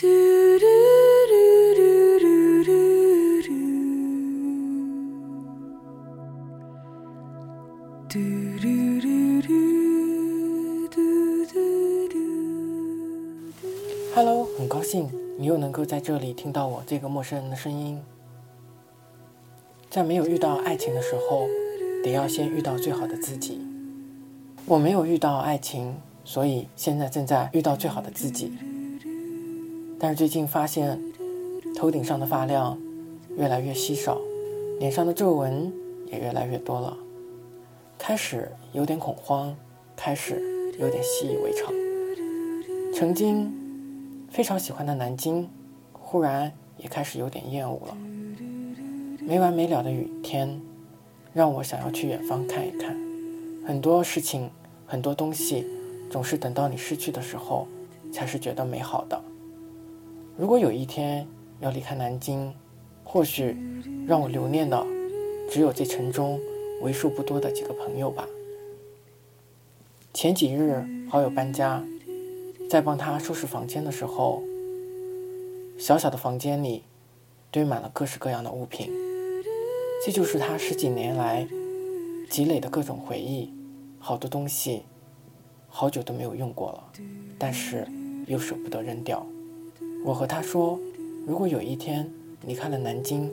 do Hello，很高兴你又能够在这里听到我这个陌生人的声音。在没有遇到爱情的时候，得要先遇到最好的自己。我没有遇到爱情，所以现在正在遇到最好的自己。但是最近发现，头顶上的发量越来越稀少，脸上的皱纹也越来越多了。开始有点恐慌，开始有点习以为常。曾经非常喜欢的南京，忽然也开始有点厌恶了。没完没了的雨天，让我想要去远方看一看。很多事情，很多东西，总是等到你失去的时候，才是觉得美好的。如果有一天要离开南京，或许让我留念的，只有这城中。为数不多的几个朋友吧。前几日好友搬家，在帮他收拾房间的时候，小小的房间里堆满了各式各样的物品，这就是他十几年来积累的各种回忆。好多东西好久都没有用过了，但是又舍不得扔掉。我和他说，如果有一天离开了南京，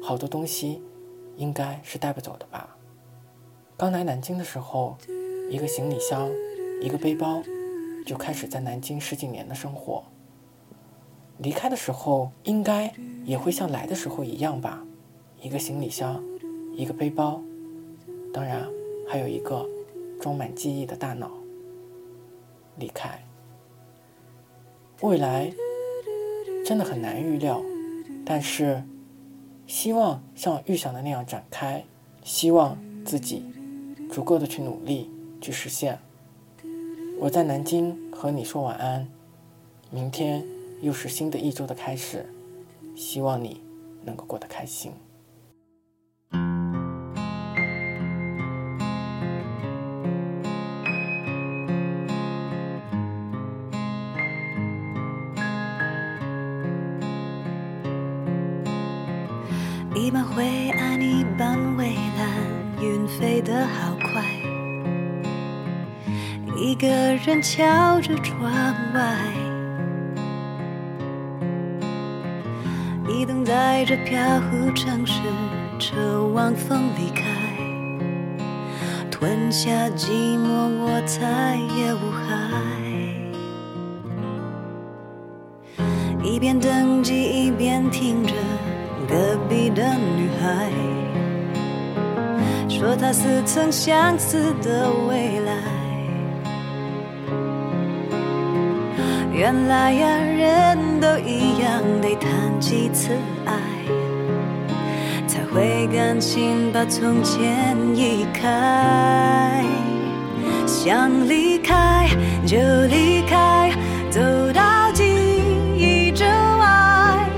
好多东西。应该是带不走的吧。刚来南京的时候，一个行李箱，一个背包，就开始在南京十几年的生活。离开的时候，应该也会像来的时候一样吧。一个行李箱，一个背包，当然还有一个装满记忆的大脑。离开，未来真的很难预料，但是。希望像预想的那样展开，希望自己足够的去努力去实现。我在南京和你说晚安，明天又是新的一周的开始，希望你能够过得开心。一半灰暗，一半蔚蓝，云飞得好。一个人敲着窗外，一等在这飘忽城市，车晚风离开，吞下寂寞，我再也无害。一边等机，一边听着。隔壁的女孩说，她似曾相识的未来。原来呀，人都一样，得谈几次爱，才会甘心把从前移开。想离开就离开，走到记忆之外，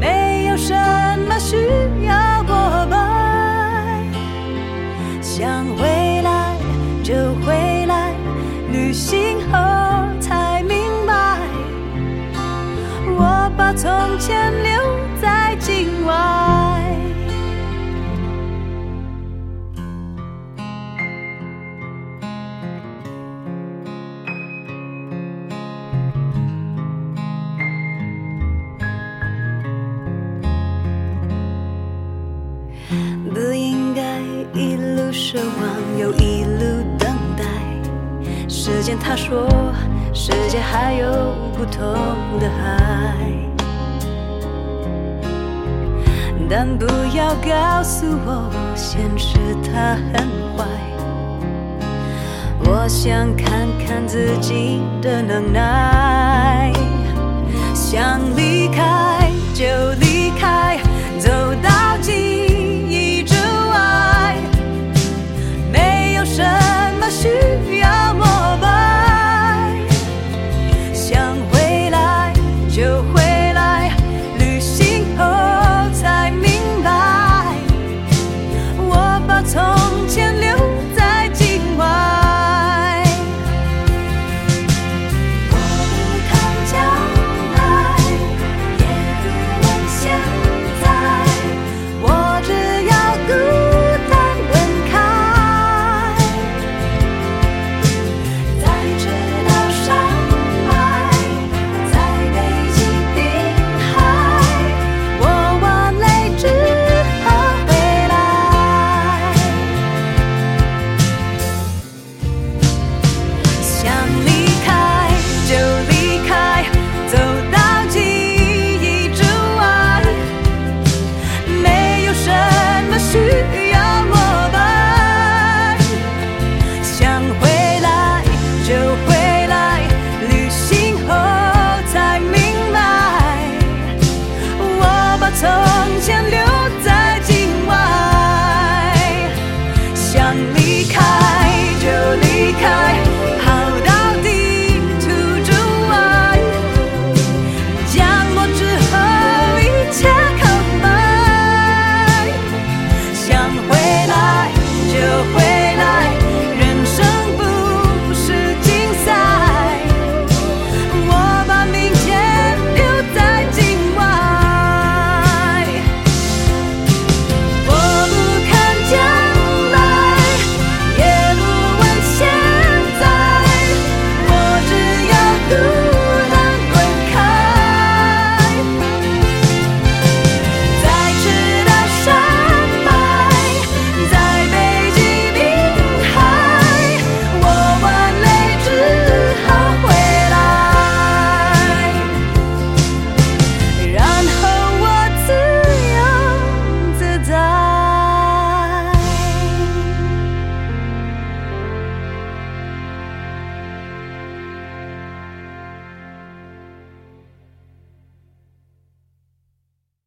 没有什么。需要过白，想回来就回来，旅行后把从前留在境外。不应该一路奢望又一路等待，时间他说世界还有不同的海，但不要告诉我现实它很坏。我想看看自己的能耐想离开